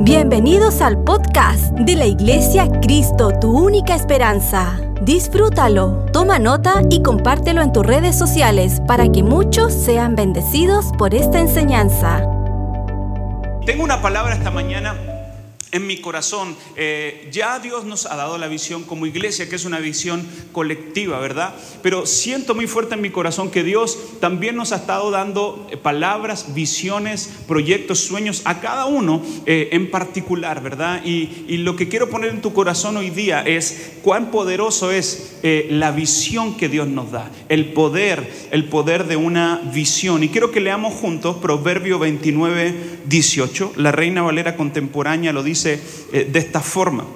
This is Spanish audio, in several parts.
Bienvenidos al podcast de la Iglesia Cristo, tu única esperanza. Disfrútalo, toma nota y compártelo en tus redes sociales para que muchos sean bendecidos por esta enseñanza. Tengo una palabra esta mañana en mi corazón. Eh, ya Dios nos ha dado la visión como iglesia, que es una visión colectiva, ¿verdad? Pero siento muy fuerte en mi corazón que Dios también nos ha estado dando eh, palabras, visiones, proyectos, sueños a cada uno eh, en particular, ¿verdad? Y, y, lo que quiero poner en tu corazón hoy día es cuán poderoso es la visión que Dios nos da, el poder, el poder de una visión. Y quiero que leamos juntos Proverbio 29, 18. La Reina Valera contemporánea lo dice eh, de esta forma.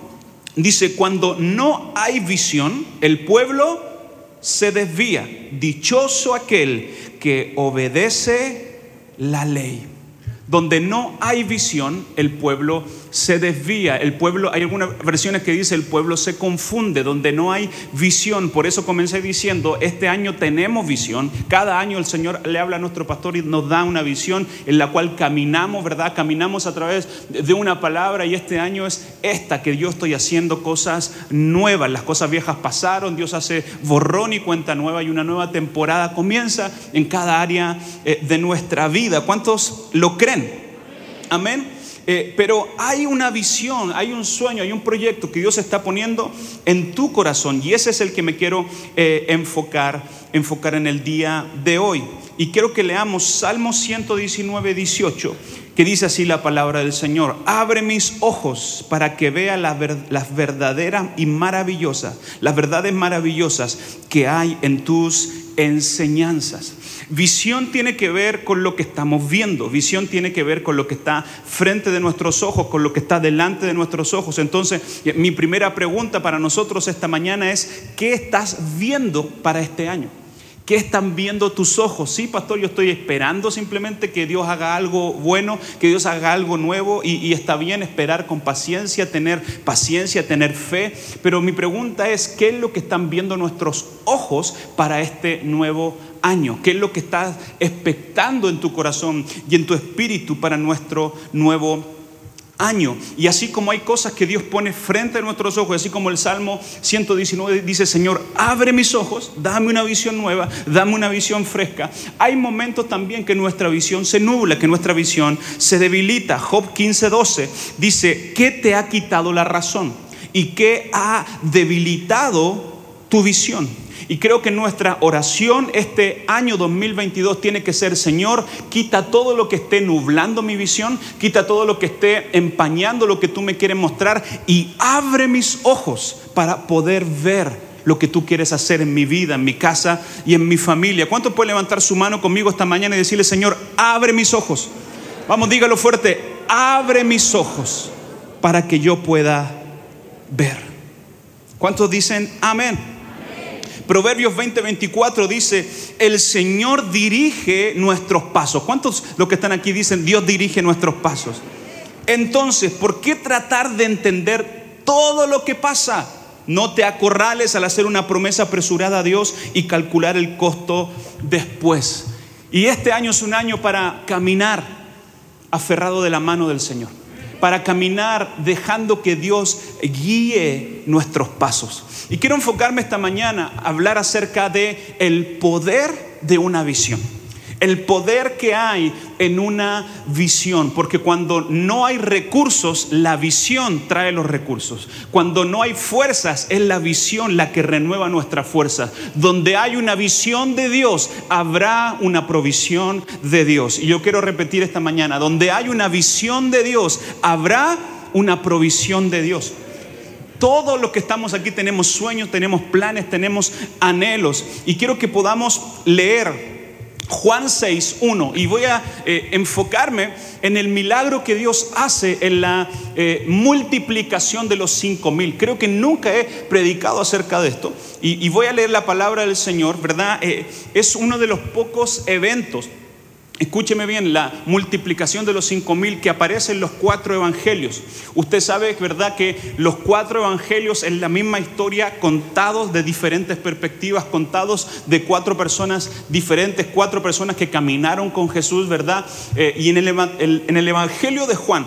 Dice, cuando no hay visión, el pueblo se desvía. Dichoso aquel que obedece la ley. Donde no hay visión, el pueblo se desvía. El pueblo, hay algunas versiones que dice el pueblo se confunde, donde no hay visión. Por eso comencé diciendo, este año tenemos visión. Cada año el Señor le habla a nuestro pastor y nos da una visión en la cual caminamos, ¿verdad? Caminamos a través de una palabra y este año es esta, que yo estoy haciendo cosas nuevas. Las cosas viejas pasaron, Dios hace borrón y cuenta nueva y una nueva temporada comienza en cada área eh, de nuestra vida. ¿Cuántos lo creen? Amén. Eh, pero hay una visión, hay un sueño, hay un proyecto que Dios está poniendo en tu corazón y ese es el que me quiero eh, enfocar, enfocar en el día de hoy. Y quiero que leamos Salmo 119, 18, que dice así la palabra del Señor. Abre mis ojos para que vea las verdaderas y maravillosas, las verdades maravillosas que hay en tus enseñanzas. Visión tiene que ver con lo que estamos viendo, visión tiene que ver con lo que está frente de nuestros ojos, con lo que está delante de nuestros ojos. Entonces, eh, mi primera pregunta para nosotros esta mañana es, ¿qué estás viendo para este año? ¿Qué están viendo tus ojos? Sí, pastor, yo estoy esperando simplemente que Dios haga algo bueno, que Dios haga algo nuevo y, está bien esperar con paciencia, tener paciencia, tener fe. Pero mi pregunta es, ¿qué es lo que están viendo nuestros ojos para este nuevo año? ¿Qué es lo que estás expectando en tu corazón y en tu espíritu para nuestro nuevo año. Y así como hay cosas que Dios pone frente a nuestros ojos, así como el Salmo 119 dice, Señor, abre mis ojos, dame una visión nueva, dame una visión fresca. Hay momentos también que nuestra visión se nubla, que nuestra visión se debilita. Job 15:12 dice, ¿qué te ha quitado la razón? ¿Y qué ha debilitado tu visión? Y creo que nuestra oración este año 2022 tiene que ser, Señor, quita todo lo que esté nublando mi visión, quita todo lo que esté empañando lo que tú me quieres mostrar y abre mis ojos para poder ver lo que tú quieres hacer en mi vida, en mi casa y en mi familia. ¿Cuánto puede levantar su mano conmigo esta mañana y decirle, Señor, abre mis ojos? Vamos, dígalo fuerte, abre mis ojos para que yo pueda ver. ¿Cuántos dicen amén? Proverbios 20:24 dice, el Señor dirige nuestros pasos. ¿Cuántos los que están aquí dicen, Dios dirige nuestros pasos? Entonces, ¿por qué tratar de entender todo lo que pasa? No te acorrales al hacer una promesa apresurada a Dios y calcular el costo después. Y este año es un año para caminar aferrado de la mano del Señor para caminar dejando que Dios guíe nuestros pasos. Y quiero enfocarme esta mañana a hablar acerca de el poder de una visión. El poder que hay en una visión, porque cuando no hay recursos, la visión trae los recursos. Cuando no hay fuerzas, es la visión la que renueva nuestras fuerzas. Donde hay una visión de Dios, habrá una provisión de Dios. Y yo quiero repetir esta mañana, donde hay una visión de Dios, habrá una provisión de Dios. Todos los que estamos aquí tenemos sueños, tenemos planes, tenemos anhelos. Y quiero que podamos leer Juan 6, 1. Y voy a eh, enfocarme en el milagro que Dios hace en la eh, multiplicación de los cinco mil. Creo que nunca he predicado acerca de esto. Y, voy a leer la palabra del Señor, ¿verdad? Eh, es uno de los pocos eventos Escúcheme bien, la multiplicación de los cinco mil que aparece en los cuatro evangelios. Usted sabe, ¿verdad?, que los cuatro evangelios es la misma historia contados de diferentes perspectivas, contados de cuatro personas diferentes, cuatro personas que caminaron con Jesús, ¿verdad? Eh, y en el, en el evangelio de Juan,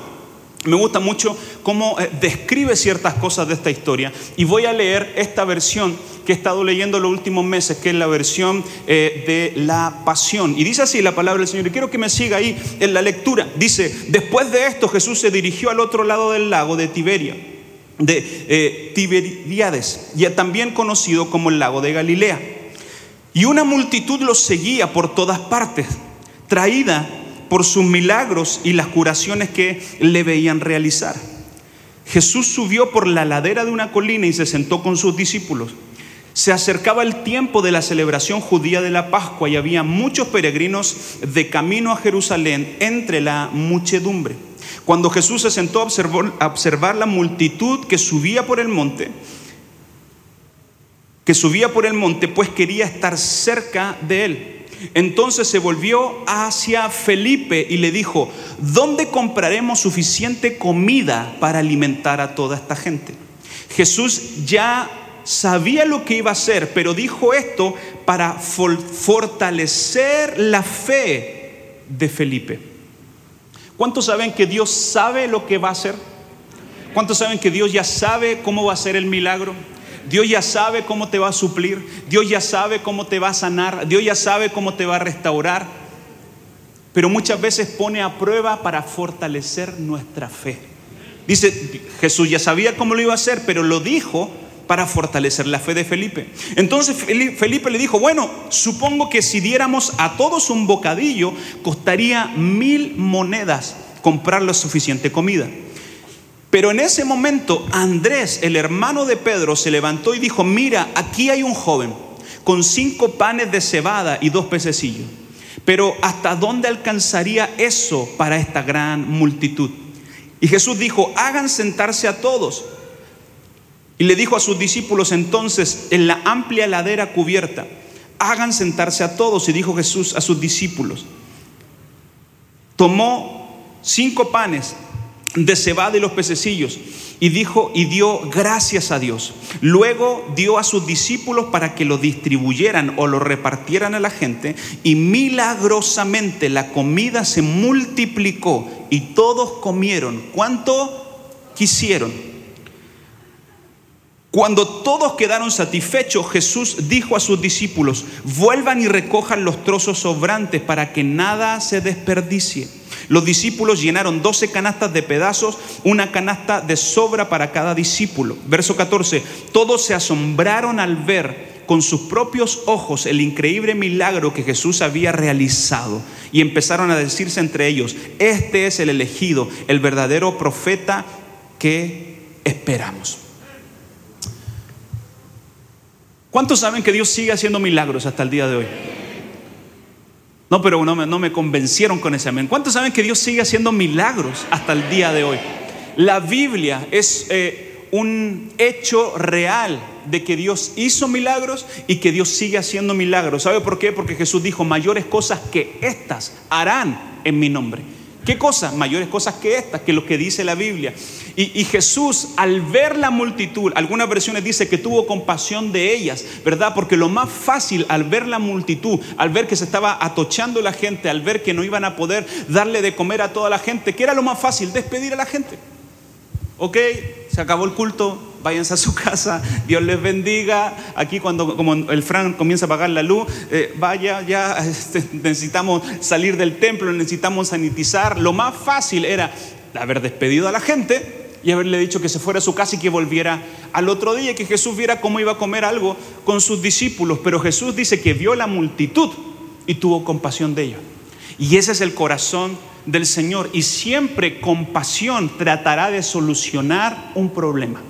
me gusta mucho cómo eh, describe ciertas cosas de esta historia y voy a leer esta versión que he estado leyendo los últimos meses, que es la versión eh, de la pasión. Y dice así la palabra del Señor, y quiero que me siga ahí en la lectura. Dice, después de esto Jesús se dirigió al otro lado del lago de Tiberia, de eh, Tiberiades, ya también conocido como el lago de Galilea. Y una multitud los seguía por todas partes, traída por sus milagros y las curaciones que le veían realizar. Jesús subió por la ladera de una colina y se sentó con sus discípulos. Se acercaba el tiempo de la celebración judía de la Pascua y había muchos peregrinos de camino a Jerusalén entre la muchedumbre. Cuando Jesús se sentó a observar la multitud que subía por el monte, que subía por el monte, pues quería estar cerca de él. Entonces se volvió hacia Felipe y le dijo, ¿dónde compraremos suficiente comida para alimentar a toda esta gente? Jesús ya sabía lo que iba a hacer, pero dijo esto para fortalecer la fe de Felipe. ¿Cuántos saben que Dios sabe lo que va a hacer? ¿Cuántos saben que Dios ya sabe cómo va a ser el milagro? Dios ya sabe cómo te va a suplir, Dios ya sabe cómo te va a sanar, Dios ya sabe cómo te va a restaurar, pero muchas veces pone a prueba para fortalecer nuestra fe. Dice, Jesús ya sabía cómo lo iba a hacer, pero lo dijo para fortalecer la fe de Felipe. Entonces Felipe le dijo, bueno, supongo que si diéramos a todos un bocadillo, costaría mil monedas comprar la suficiente comida. Pero en ese momento Andrés, el hermano de Pedro, se levantó y dijo, mira, aquí hay un joven con cinco panes de cebada y dos pececillos. Pero ¿hasta dónde alcanzaría eso para esta gran multitud? Y Jesús dijo, hagan sentarse a todos. Y le dijo a sus discípulos entonces, en la amplia ladera cubierta, hagan sentarse a todos. Y dijo Jesús a sus discípulos, tomó cinco panes de cebada y los pececillos y dijo y dio gracias a Dios. Luego dio a sus discípulos para que lo distribuyeran o lo repartieran a la gente y milagrosamente la comida se multiplicó y todos comieron cuanto quisieron. Cuando todos quedaron satisfechos, Jesús dijo a sus discípulos, vuelvan y recojan los trozos sobrantes para que nada se desperdicie. Los discípulos llenaron 12 canastas de pedazos, una canasta de sobra para cada discípulo. Verso 14, todos se asombraron al ver con sus propios ojos el increíble milagro que Jesús había realizado y empezaron a decirse entre ellos, este es el elegido, el verdadero profeta que esperamos. ¿Cuántos saben que Dios sigue haciendo milagros hasta el día de hoy? No, pero no me, convencieron con ese amén. ¿Cuántos saben que Dios sigue haciendo milagros hasta el día de hoy? La Biblia es eh, un hecho real de que Dios hizo milagros y que Dios sigue haciendo milagros. ¿Sabe por qué? Porque Jesús dijo, mayores cosas que estas harán en mi nombre. ¿Qué cosas? Mayores cosas que estas, que lo que dice la Biblia. Y, Jesús, al ver la multitud, algunas versiones dice que tuvo compasión de ellas, ¿verdad? Porque lo más fácil al ver la multitud, al ver que se estaba atochando la gente, al ver que no iban a poder darle de comer a toda la gente, ¿qué era lo más fácil? Despedir a la gente. Ok, se acabó el culto, váyanse a su casa, Dios les bendiga. Aquí cuando como el Fran comienza a apagar la luz, eh, vaya, ya este, necesitamos salir del templo, necesitamos sanitizar. Lo más fácil era haber despedido a la gente y haberle dicho que se fuera a su casa y que volviera al otro día, que Jesús viera cómo iba a comer algo con sus discípulos. Pero Jesús dice que vio la multitud y tuvo compasión de ellos. Y ese es el corazón del Señor. Y siempre compasión tratará de solucionar un problema.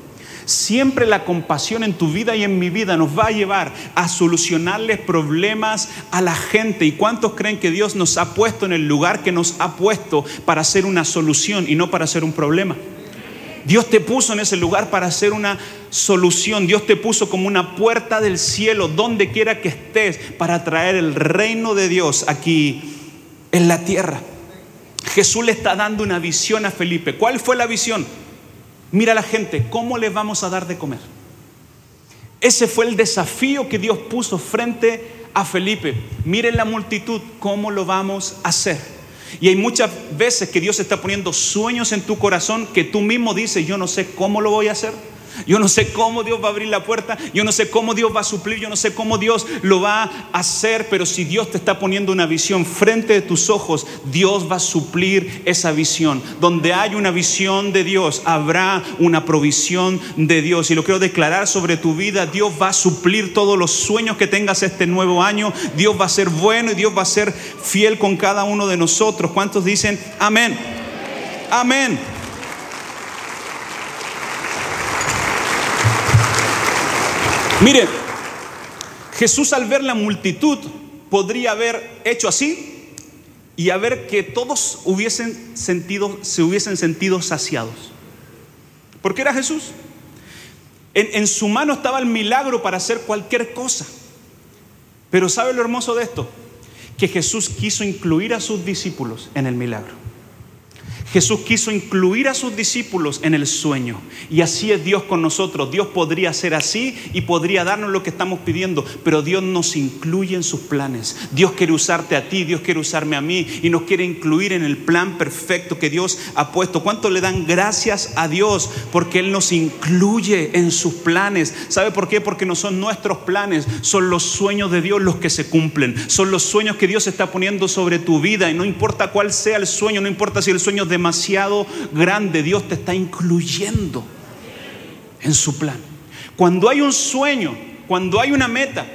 Siempre la compasión en tu vida y en mi vida nos va a llevar a solucionarles problemas a la gente. ¿Y cuántos creen que Dios nos ha puesto en el lugar que nos ha puesto para hacer una solución y no para hacer un problema? Dios te puso en ese lugar para hacer una solución. Dios te puso como una puerta del cielo, donde quiera que estés, para traer el reino de Dios aquí en la tierra. Jesús le está dando una visión a Felipe. ¿Cuál fue la visión? Mira a la gente, ¿cómo le vamos a dar de comer? Ese fue el desafío que Dios puso frente a Felipe. Miren la multitud, ¿cómo lo vamos a hacer? Y hay muchas veces que Dios está poniendo sueños en tu corazón que tú mismo dices, yo no sé cómo lo voy a hacer. Yo no sé cómo Dios va a abrir la puerta, yo no sé cómo Dios va a suplir, yo no sé cómo Dios lo va a hacer, pero si Dios te está poniendo una visión frente de tus ojos, Dios va a suplir esa visión. Donde hay una visión de Dios, habrá una provisión de Dios. Y lo quiero declarar sobre tu vida, Dios va a suplir todos los sueños que tengas este nuevo año, Dios va a ser bueno y Dios va a ser fiel con cada uno de nosotros. ¿Cuántos dicen amén? Amén. Mire, Jesús al ver la multitud podría haber hecho así y haber que todos hubiesen sentido, se hubiesen sentido saciados. Porque era Jesús. En, en su mano estaba el milagro para hacer cualquier cosa. Pero ¿sabe lo hermoso de esto? Que Jesús quiso incluir a sus discípulos en el milagro. Jesús quiso incluir a sus discípulos en el sueño. Y así es Dios con nosotros. Dios podría ser así y podría darnos lo que estamos pidiendo, pero Dios nos incluye en sus planes. Dios quiere usarte a ti, Dios quiere usarme a mí y nos quiere incluir en el plan perfecto que Dios ha puesto. ¿Cuánto le dan gracias a Dios porque Él nos incluye en sus planes? ¿Sabe por qué? Porque no son nuestros planes, son los sueños de Dios los que se cumplen. Son los sueños que Dios está poniendo sobre tu vida y no importa cuál sea el sueño, no importa si el sueño es de demasiado grande, Dios te está incluyendo en su plan. Cuando hay un sueño, cuando hay una meta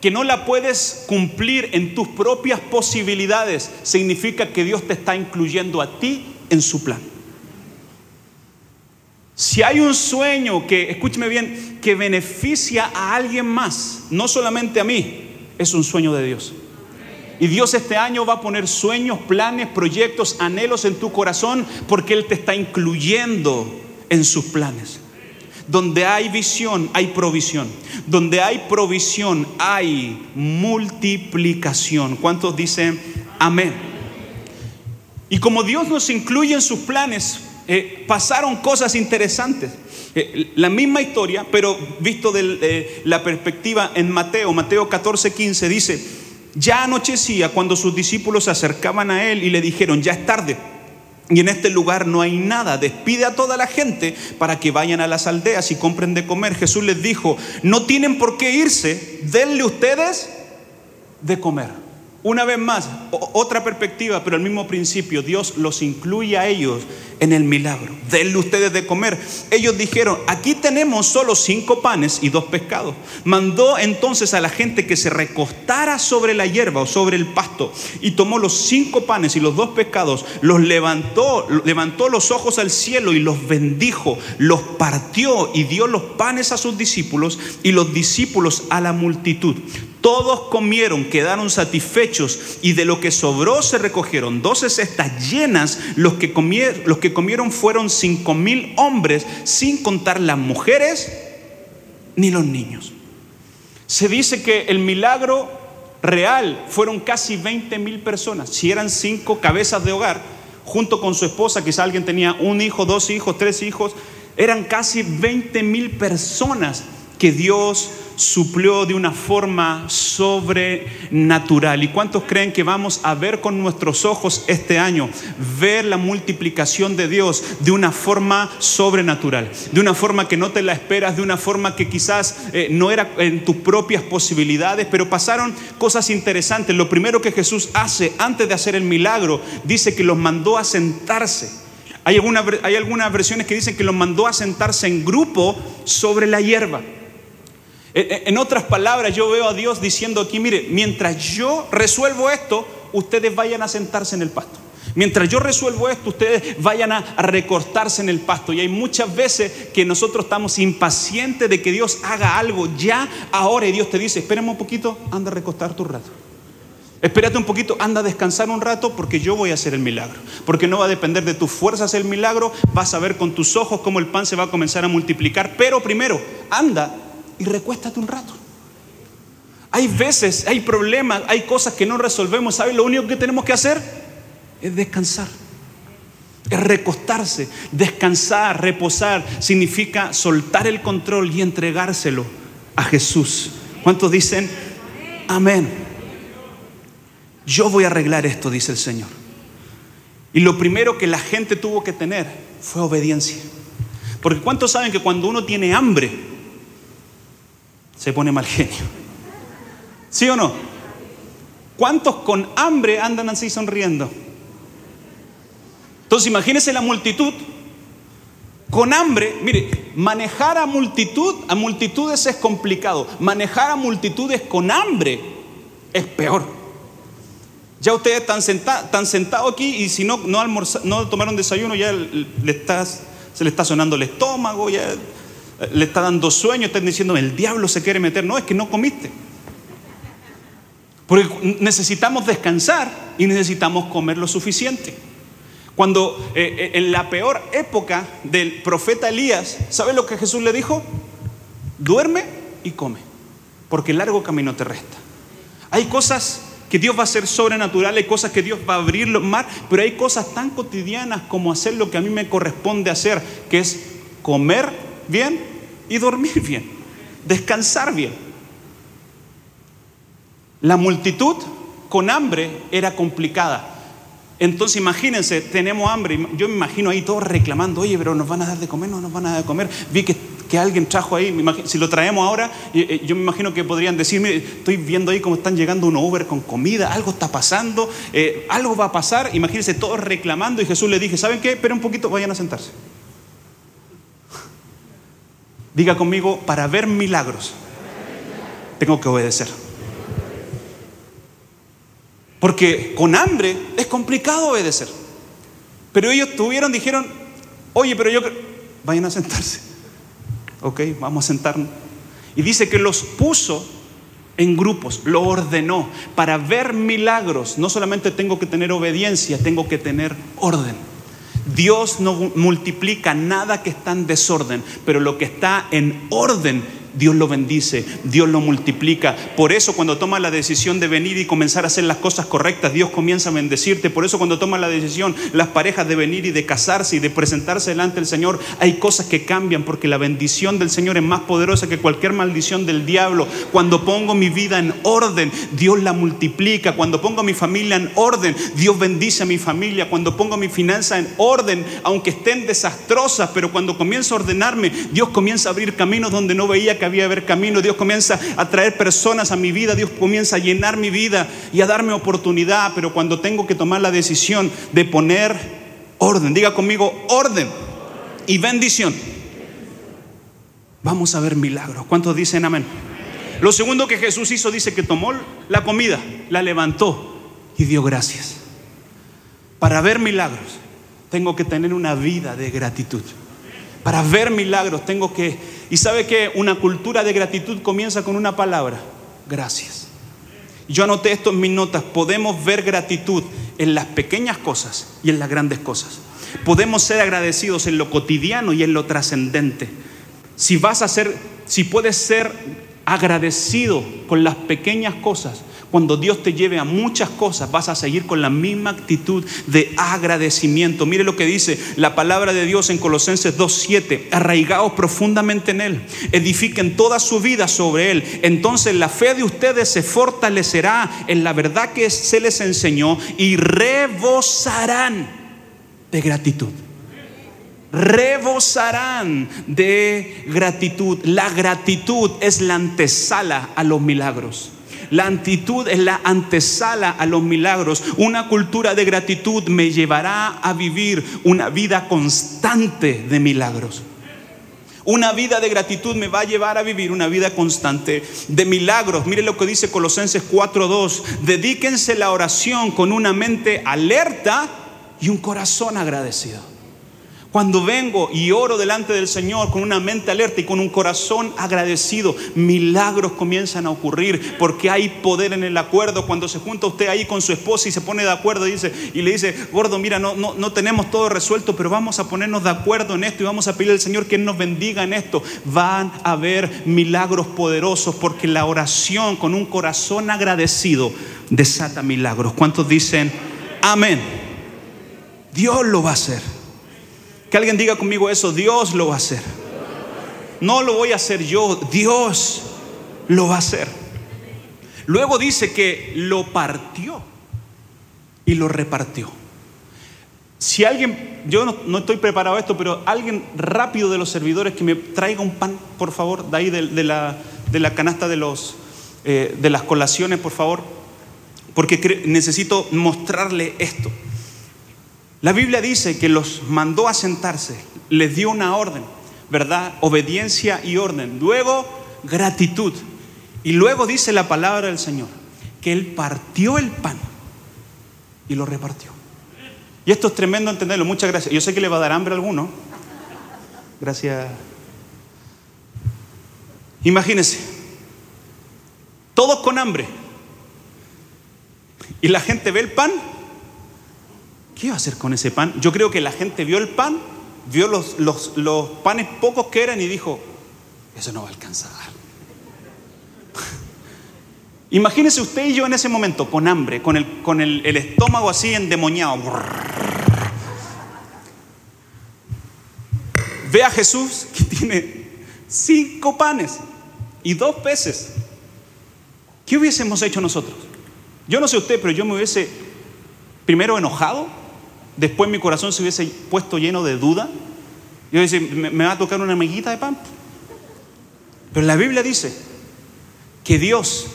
que no la puedes cumplir en tus propias posibilidades, significa que Dios te está incluyendo a ti en su plan. Si hay un sueño que, escúcheme bien, que beneficia a alguien más, no solamente a mí, es un sueño de Dios. Y Dios este año va a poner sueños, planes, proyectos, anhelos en tu corazón porque Él te está incluyendo en sus planes. Donde hay visión, hay provisión. Donde hay provisión, hay multiplicación. ¿Cuántos dicen amén? Y como Dios nos incluye en sus planes, eh, pasaron cosas interesantes. Eh, la misma historia, pero visto de eh, la perspectiva en Mateo, Mateo 14, 15, dice, ya anochecía cuando sus discípulos se acercaban a él y le dijeron, ya es tarde. Y en este lugar no hay nada. Despide a toda la gente para que vayan a las aldeas y compren de comer. Jesús les dijo, no tienen por qué irse, denle ustedes de comer. Una vez más, otra perspectiva, pero el mismo principio. Dios los incluye a ellos en el milagro. Denle ustedes de comer. Ellos dijeron, aquí tenemos solo cinco panes y dos pescados. Mandó entonces a la gente que se recostara sobre la hierba o sobre el pasto y tomó los cinco panes y los dos pescados, los levantó, levantó los ojos al cielo y los bendijo, los partió y dio los panes a sus discípulos y los discípulos a la multitud. Todos comieron, quedaron satisfechos y de lo que sobró se recogieron doce cestas llenas. Los que, comieron, los que comieron fueron cinco mil hombres, sin contar las mujeres ni los niños. Se dice que el milagro real fueron casi 20 mil personas. Si eran cinco cabezas de hogar, junto con su esposa, quizá alguien tenía un hijo, dos hijos, tres hijos, eran casi 20 mil personas que Dios suplió de una forma sobrenatural. ¿Y cuántos creen que vamos a ver con nuestros ojos este año, ver la multiplicación de Dios de una forma sobrenatural, de una forma que no te la esperas, de una forma que quizás eh, no era en tus propias posibilidades, pero pasaron cosas interesantes. Lo primero que Jesús hace antes de hacer el milagro, dice que los mandó a sentarse. Hay, hay algunas versiones que dicen que los mandó a sentarse en grupo sobre la hierba. En otras palabras, yo veo a Dios diciendo aquí, mire, mientras yo resuelvo esto, ustedes vayan a sentarse en el pasto. Mientras yo resuelvo esto, ustedes vayan a, recortarse en el pasto. Y hay muchas veces que nosotros estamos impacientes de que Dios haga algo ya, ahora. Y Dios te dice, espérame un poquito, anda a recostar tu rato. Espérate un poquito, anda a descansar un rato porque yo voy a hacer el milagro. Porque no va a depender de tus fuerzas el milagro, vas a ver con tus ojos cómo el pan se va a comenzar a multiplicar. Pero primero, anda y recuéstate un rato. Hay veces, hay problemas, hay cosas que no resolvemos. ¿Sabes? Lo único que tenemos que hacer es descansar. Es recostarse, descansar, reposar. Significa soltar el control y entregárselo a Jesús. ¿Cuántos dicen? Amén. Yo voy a arreglar esto, dice el Señor. Y lo primero que la gente tuvo que tener fue obediencia. Porque ¿cuántos saben que cuando uno tiene hambre, se pone mal genio? ¿Sí o no? ¿Cuántos con hambre andan así sonriendo? Entonces imagínense la multitud con hambre, mire, manejar a multitud, a multitudes es complicado. Manejar a multitudes con hambre es peor. Ya ustedes están, sentados aquí y si no, no, no tomaron desayuno, ya le se le está sonando el estómago, ya le está dando sueño, están diciendo, el diablo se quiere meter. No, es que no comiste. Porque necesitamos descansar y necesitamos comer lo suficiente. Cuando eh, eh, en la peor época del profeta Elías, ¿sabe lo que Jesús le dijo? Duerme y come, porque largo camino te resta. Hay cosas que Dios va a hacer sobrenatural, hay cosas que Dios va a abrir los mar, pero hay cosas tan cotidianas como hacer lo que a mí me corresponde hacer, que es comer bien y dormir bien, descansar bien. La multitud con hambre era complicada. Entonces imagínense, tenemos hambre, yo me imagino ahí todos reclamando, oye, pero nos van a dar de comer, no nos van a dar de comer. Vi que, que alguien trajo ahí, si lo traemos ahora, eh, yo me imagino que podrían decirme, estoy viendo ahí cómo están llegando un Uber con comida, algo está pasando, eh, algo va a pasar, imagínense todos reclamando y Jesús le dije, ¿saben qué? Esperen un poquito, vayan a sentarse. Diga conmigo, para ver milagros, tengo que obedecer. Porque con hambre es complicado obedecer. Pero ellos tuvieron, dijeron, oye, pero yo... Vayan a sentarse. Ok, vamos a sentarnos. Y dice que los puso en grupos, lo ordenó. Para ver milagros, no solamente tengo que tener obediencia, tengo que tener orden. Dios no multiplica nada que está en desorden, pero lo que está en orden Dios lo bendice, Dios lo multiplica. Por eso cuando tomas la decisión de venir y comenzar a hacer las cosas correctas, Dios comienza a bendecirte. Por eso cuando tomas la decisión, las parejas de venir y de casarse y de presentarse delante del Señor, hay cosas que cambian porque la bendición del Señor es más poderosa que cualquier maldición del diablo. Cuando pongo mi vida en orden, Dios la multiplica. Cuando pongo mi familia en orden, Dios bendice a mi familia. Cuando pongo mi finanza en orden, aunque estén desastrosas, pero cuando comienzo a ordenarme, Dios comienza a abrir caminos donde no veía que había haber camino. Dios comienza a traer personas a mi vida, Dios comienza a llenar mi vida y a darme oportunidad, pero cuando tengo que tomar la decisión de poner orden, diga conmigo orden y bendición, vamos a ver milagros. ¿Cuántos dicen amén? Lo segundo que Jesús hizo dice que tomó la comida, la levantó y dio gracias. Para ver milagros tengo que tener una vida de gratitud. Para ver milagros tengo que... Y sabe que una cultura de gratitud comienza con una palabra, gracias. Yo anoté esto en mis notas, podemos ver gratitud en las pequeñas cosas y en las grandes cosas. Podemos ser agradecidos en lo cotidiano y en lo trascendente. Si vas a ser, si puedes ser agradecido con las pequeñas cosas, cuando Dios te lleve a muchas cosas, vas a seguir con la misma actitud de agradecimiento. Mire lo que dice la palabra de Dios en Colosenses 2.7. Arraigaos profundamente en Él. Edifiquen toda su vida sobre Él. Entonces la fe de ustedes se fortalecerá en la verdad que se les enseñó y rebosarán de gratitud rebosarán de gratitud. La gratitud es la antesala a los milagros. La actitud es la antesala a los milagros. Una cultura de gratitud me llevará a vivir una vida constante de milagros. Una vida de gratitud me va a llevar a vivir una vida constante de milagros. Mire lo que dice Colosenses 4:2. Dedíquense la oración con una mente alerta y un corazón agradecido. Cuando vengo y oro delante del Señor con una mente alerta y con un corazón agradecido, milagros comienzan a ocurrir porque hay poder en el acuerdo. Cuando se junta usted ahí con su esposa y se pone de acuerdo y, dice, y le dice, gordo, mira, no, no, no tenemos todo resuelto, pero vamos a ponernos de acuerdo en esto y vamos a pedirle al Señor que nos bendiga en esto. Van a haber milagros poderosos porque la oración con un corazón agradecido desata milagros. ¿Cuántos dicen amén? Dios lo va a hacer. Que alguien diga conmigo eso, Dios lo va a hacer. No lo voy a hacer yo, Dios lo va a hacer. Luego dice que lo partió y lo repartió. Si alguien, yo no, estoy preparado a esto, pero alguien rápido de los servidores que me traiga un pan, por favor, de ahí de, la, de la, canasta de, los, eh, de las colaciones, por favor, porque necesito mostrarle esto. La Biblia dice que los mandó a sentarse, les dio una orden, ¿verdad? Obediencia y orden. Luego, gratitud. Y luego dice la palabra del Señor, que Él partió el pan y lo repartió. Y esto es tremendo entenderlo. Muchas gracias. Yo sé que le va a dar hambre a alguno. Gracias. Imagínense, todos con hambre. Y la gente ve el pan. ¿Qué va a hacer con ese pan? Yo creo que la gente vio el pan, vio los, los panes pocos que eran y dijo, eso no va a alcanzar. Imagínese usted y yo en ese momento, con hambre, con el, con el, estómago así endemoniado. Ve a Jesús que tiene cinco panes y dos peces. ¿Qué hubiésemos hecho nosotros? Yo no sé usted, pero yo me hubiese primero enojado, después mi corazón se hubiese puesto lleno de duda. Yo decía, ¿me, va a tocar una amiguita de pan? Pero la Biblia dice que Dios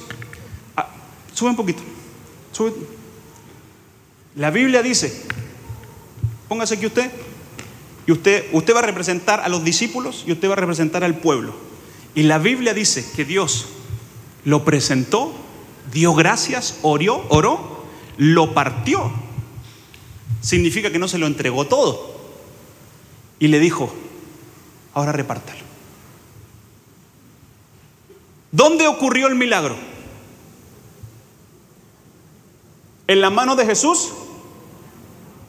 Sube un poquito. La Biblia dice, póngase aquí usted, y usted, usted va a representar a los discípulos y usted va a representar al pueblo. Y la Biblia dice que Dios lo presentó, dio gracias, oró, oró, lo partió. Significa que no se lo entregó todo. Y le dijo, ahora repártalo. ¿Dónde ocurrió el milagro? ¿En la mano de Jesús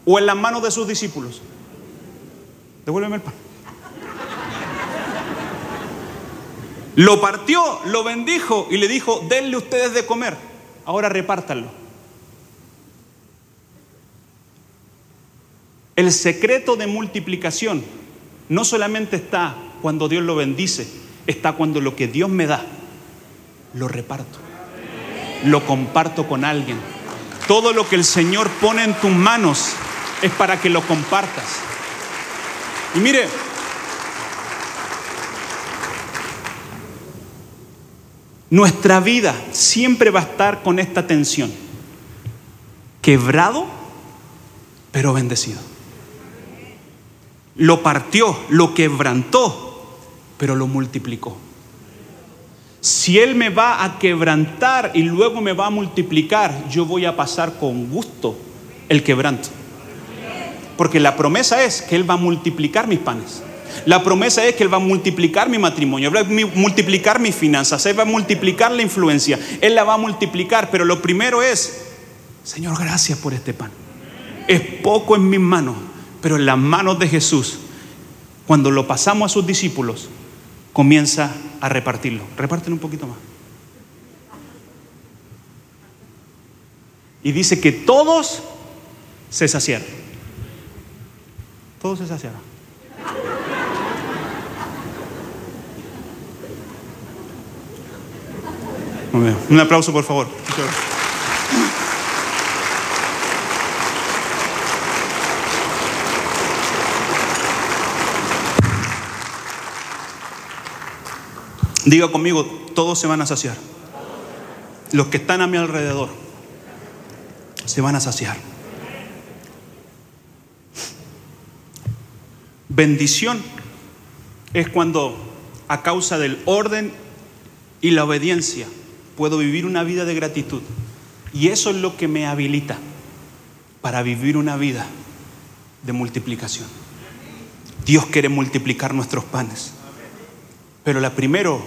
o en la mano de sus discípulos? Devuélveme el pan. Lo partió, lo bendijo y le dijo, denle ustedes de comer, ahora repártanlo. El secreto de multiplicación no solamente está cuando Dios lo bendice, está cuando lo que Dios me da, lo reparto, lo comparto con alguien todo lo que el Señor pone en tus manos es para que lo compartas. Y mire, nuestra vida siempre va a estar con esta tensión. Quebrado, pero bendecido. Lo partió, lo quebrantó, pero lo multiplicó. Si Él me va a quebrantar y luego me va a multiplicar, yo voy a pasar con gusto el quebranto. Porque la promesa es que Él va a multiplicar mis panes. La promesa es que Él va a multiplicar mi matrimonio, va a multiplicar mis finanzas, Él va a multiplicar la influencia, Él la va a multiplicar. Pero lo primero es, Señor, gracias por este pan. Es poco en mis manos, pero en las manos de Jesús, cuando lo pasamos a sus discípulos, comienza a repartirlo. Reparten un poquito más. Y dice que todos se saciaron. Todos se saciaron. Un aplauso, por favor. Diga conmigo, todos se van a saciar. Los que están a mi alrededor se van a saciar. Bendición es cuando a causa del orden y la obediencia puedo vivir una vida de gratitud. Y eso es lo que me habilita para vivir una vida de multiplicación. Dios quiere multiplicar nuestros panes. Pero la primero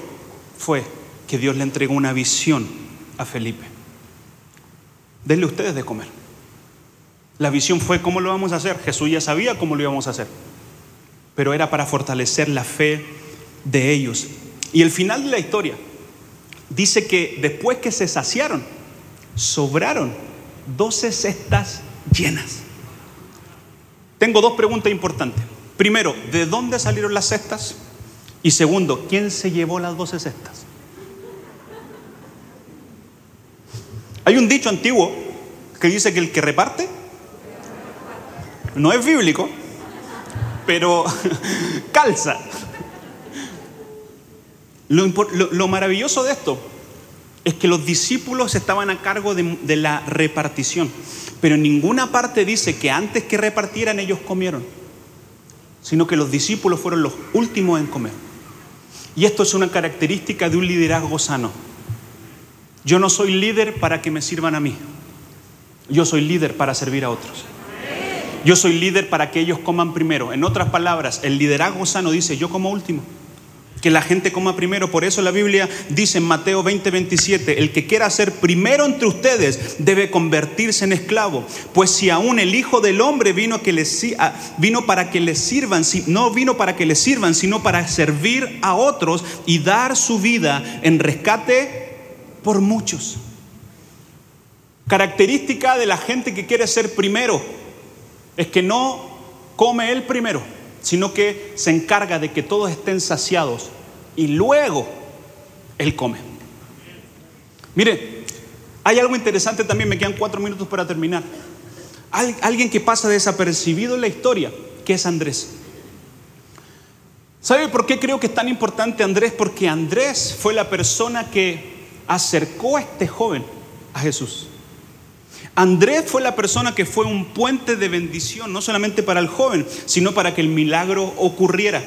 fue que Dios le entregó una visión a Felipe. Denle ustedes de comer. La visión fue cómo lo vamos a hacer. Jesús ya sabía cómo lo íbamos a hacer. Pero era para fortalecer la fe de ellos. Y el final de la historia dice que después que se saciaron, sobraron 12 cestas llenas. Tengo dos preguntas importantes. Primero, ¿de dónde salieron las cestas? Y segundo, ¿quién se llevó las doce cestas? Hay un dicho antiguo que dice que el que reparte, No es bíblico, pero calza. Lo, maravilloso de esto es que los discípulos estaban a cargo de, la repartición, pero ninguna parte dice que antes que repartieran ellos comieron, sino que los discípulos fueron los últimos en comer. Y esto es una característica de un liderazgo sano. Yo no soy líder para que me sirvan a mí. Yo soy líder para servir a otros. Yo soy líder para que ellos coman primero. En otras palabras, el liderazgo sano dice, yo como último. Que la gente coma primero. Por eso la Biblia dice en Mateo 20, 27, el que quiera ser primero entre ustedes debe convertirse en esclavo. Pues si aún el Hijo del Hombre vino, que les, vino para que les sirvan, no vino para que les sirvan, sino para servir a otros y dar su vida en rescate por muchos. Característica de la gente que quiere ser primero es que no come él primero, sino que se encarga de que todos estén saciados y luego él come. Mire, hay algo interesante también, me quedan cuatro minutos para terminar. alguien que pasa desapercibido en la historia, que es Andrés. ¿Sabe por qué creo que es tan importante Andrés? Porque Andrés fue la persona que acercó a este joven a Jesús. Andrés fue la persona que fue un puente de bendición, no solamente para el joven, sino para que el milagro ocurriera.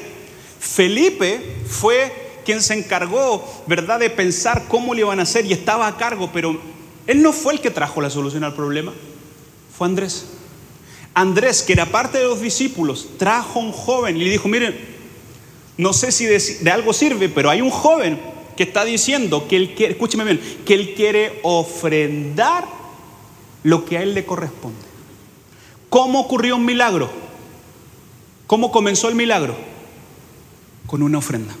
Felipe fue quien se encargó, ¿verdad?, de pensar cómo le iban a hacer y estaba a cargo, pero él no fue el que trajo la solución al problema, fue Andrés. Andrés, que era parte de los discípulos, trajo un joven y le dijo, miren, no sé si de, de algo sirve, pero hay un joven que está diciendo que él quiere, escúcheme bien, que él quiere ofrendar lo que a él le corresponde. ¿Cómo ocurrió un milagro? ¿Cómo comenzó el milagro? Con una ofrenda.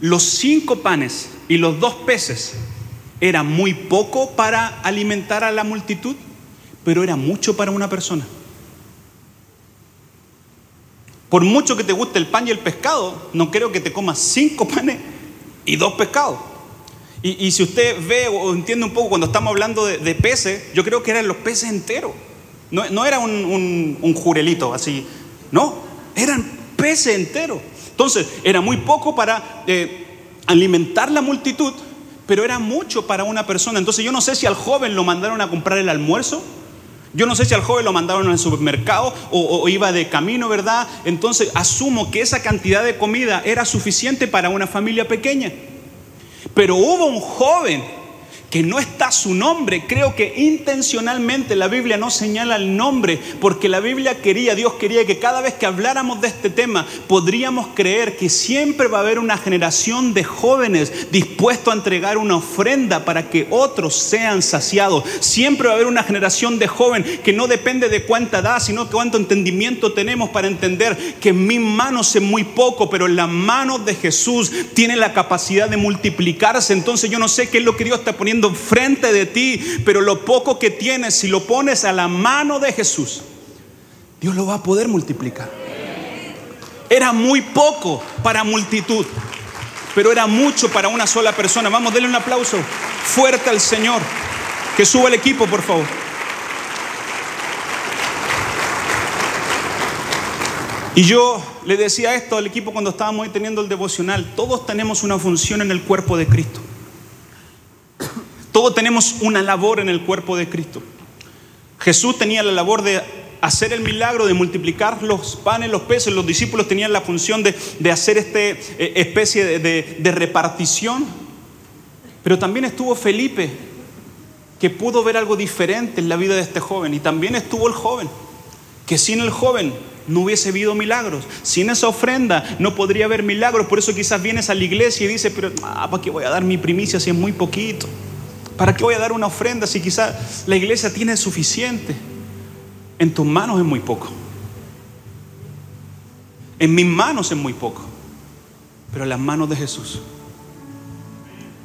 Los cinco panes y los dos peces era muy poco para alimentar a la multitud, pero era mucho para una persona. Por mucho que te guste el pan y el pescado, no creo que te comas cinco panes y dos pescados. Y, si usted ve o entiende un poco cuando estamos hablando de, peces, yo creo que eran los peces enteros. No, era un, jurelito así, no, eran peces enteros. Entonces, era muy poco para eh, alimentar la multitud, pero era mucho para una persona. Entonces, yo no sé si al joven lo mandaron a comprar el almuerzo. Yo no sé si al joven lo mandaron al supermercado o, iba de camino, ¿verdad? Entonces asumo que esa cantidad de comida era suficiente para una familia pequeña. Pero hubo un joven que no está su nombre. Creo que intencionalmente la Biblia no señala el nombre, porque la Biblia quería, Dios quería que cada vez que habláramos de este tema, podríamos creer que siempre va a haber una generación de jóvenes dispuestos a entregar una ofrenda para que otros sean saciados. Siempre va a haber una generación de jóvenes que no depende de cuánta edad, sino cuánto entendimiento tenemos para entender que en mis manos es muy poco, pero en las manos de Jesús tiene la capacidad de multiplicarse. Entonces yo no sé qué es lo que Dios está poniendo frente de ti, pero lo poco que tienes, si lo pones a la mano de Jesús, Dios lo va a poder multiplicar. Era muy poco para multitud, pero era mucho para una sola persona. Vamos, denle un aplauso fuerte al Señor. Que suba el equipo, por favor. Y yo le decía esto al equipo cuando estábamos ahí teniendo el devocional. Todos tenemos una función en el cuerpo de Cristo. Todos tenemos una labor en el cuerpo de Cristo. Jesús tenía la labor de hacer el milagro, de multiplicar los panes, los peces. Los discípulos tenían la función de, hacer esta eh, especie de, repartición. Pero también estuvo Felipe, que pudo ver algo diferente en la vida de este joven. Y también estuvo el joven, que sin el joven no hubiese habido milagros. Sin esa ofrenda no podría haber milagros. Por eso quizás vienes a la iglesia y dices, pero ah, ¿para qué voy a dar mi primicia si es muy poquito? ¿Para qué voy a dar una ofrenda si quizá la iglesia tiene suficiente? En tus manos es muy poco. En mis manos es muy poco. Pero en las manos de Jesús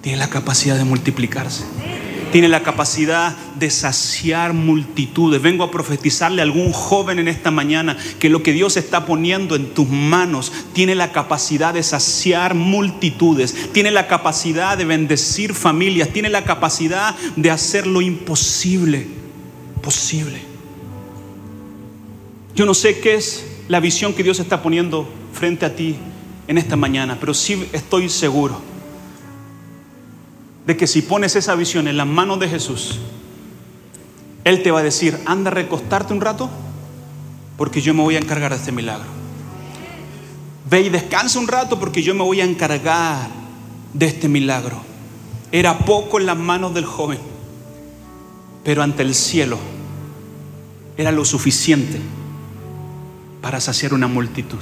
tiene la capacidad de multiplicarse tiene la capacidad de saciar multitudes. Vengo a profetizarle a algún joven en esta mañana que lo que Dios está poniendo en tus manos tiene la capacidad de saciar multitudes, tiene la capacidad de bendecir familias, tiene la capacidad de hacer lo imposible posible. Yo no sé qué es la visión que Dios está poniendo frente a ti en esta mañana, pero sí estoy seguro de que si pones esa visión en las manos de Jesús, Él te va a decir, anda a recostarte un rato, porque yo me voy a encargar de este milagro. Ve y descansa un rato, porque yo me voy a encargar de este milagro. Era poco en las manos del joven, pero ante el cielo era lo suficiente para saciar una multitud.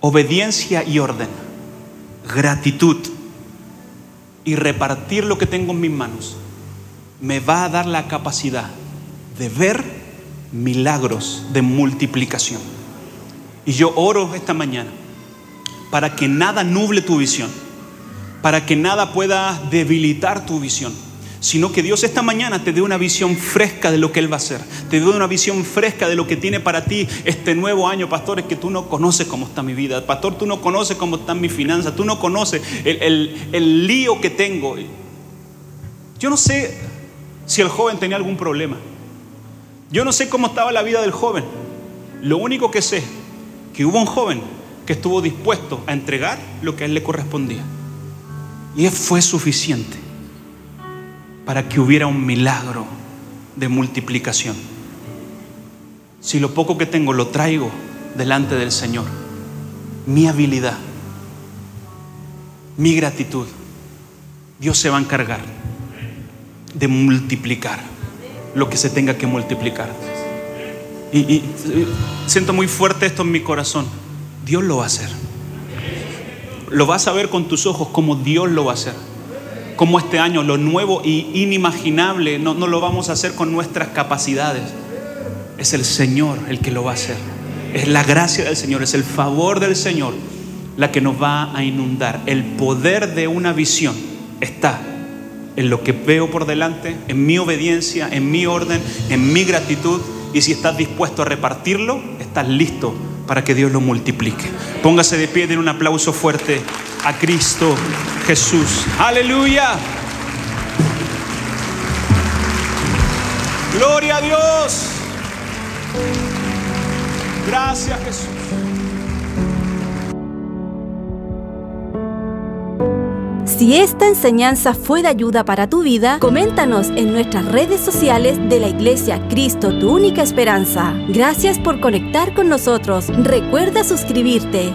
Obediencia y orden, gratitud y repartir lo que tengo en mis manos me va a dar la capacidad de ver milagros de multiplicación. Y yo oro esta mañana para que nada nuble tu visión, para que nada pueda debilitar tu visión sino que Dios esta mañana te dé una visión fresca de lo que Él va a hacer, te dé una visión fresca de lo que tiene para ti este nuevo año, pastor, es que tú no conoces cómo está mi vida, pastor, tú no conoces cómo están mis finanzas, tú no conoces el, el lío que tengo. Yo no sé si el joven tenía algún problema, yo no sé cómo estaba la vida del joven, lo único que sé, que hubo un joven que estuvo dispuesto a entregar lo que a él le correspondía. Y fue suficiente para que hubiera un milagro de multiplicación. Si lo poco que tengo lo traigo delante del Señor, mi habilidad, mi gratitud, Dios se va a encargar de multiplicar lo que se tenga que multiplicar. Y, siento muy fuerte esto en mi corazón. Dios lo va a hacer. Lo vas a ver con tus ojos como Dios lo va a hacer como este año lo nuevo y inimaginable no, no lo vamos a hacer con nuestras capacidades. Es el Señor el que lo va a hacer. Es la gracia del Señor, es el favor del Señor la que nos va a inundar. El poder de una visión está en lo que veo por delante, en mi obediencia, en mi orden, en mi gratitud. Y si estás dispuesto a repartirlo, estás listo para que Dios lo multiplique. Póngase de pie, den un aplauso fuerte a Cristo Jesús. Aleluya. Gloria a Dios. Gracias Jesús. Si esta enseñanza fue de ayuda para tu vida, coméntanos en nuestras redes sociales de la Iglesia Cristo, tu única esperanza. Gracias por conectar con nosotros. Recuerda suscribirte.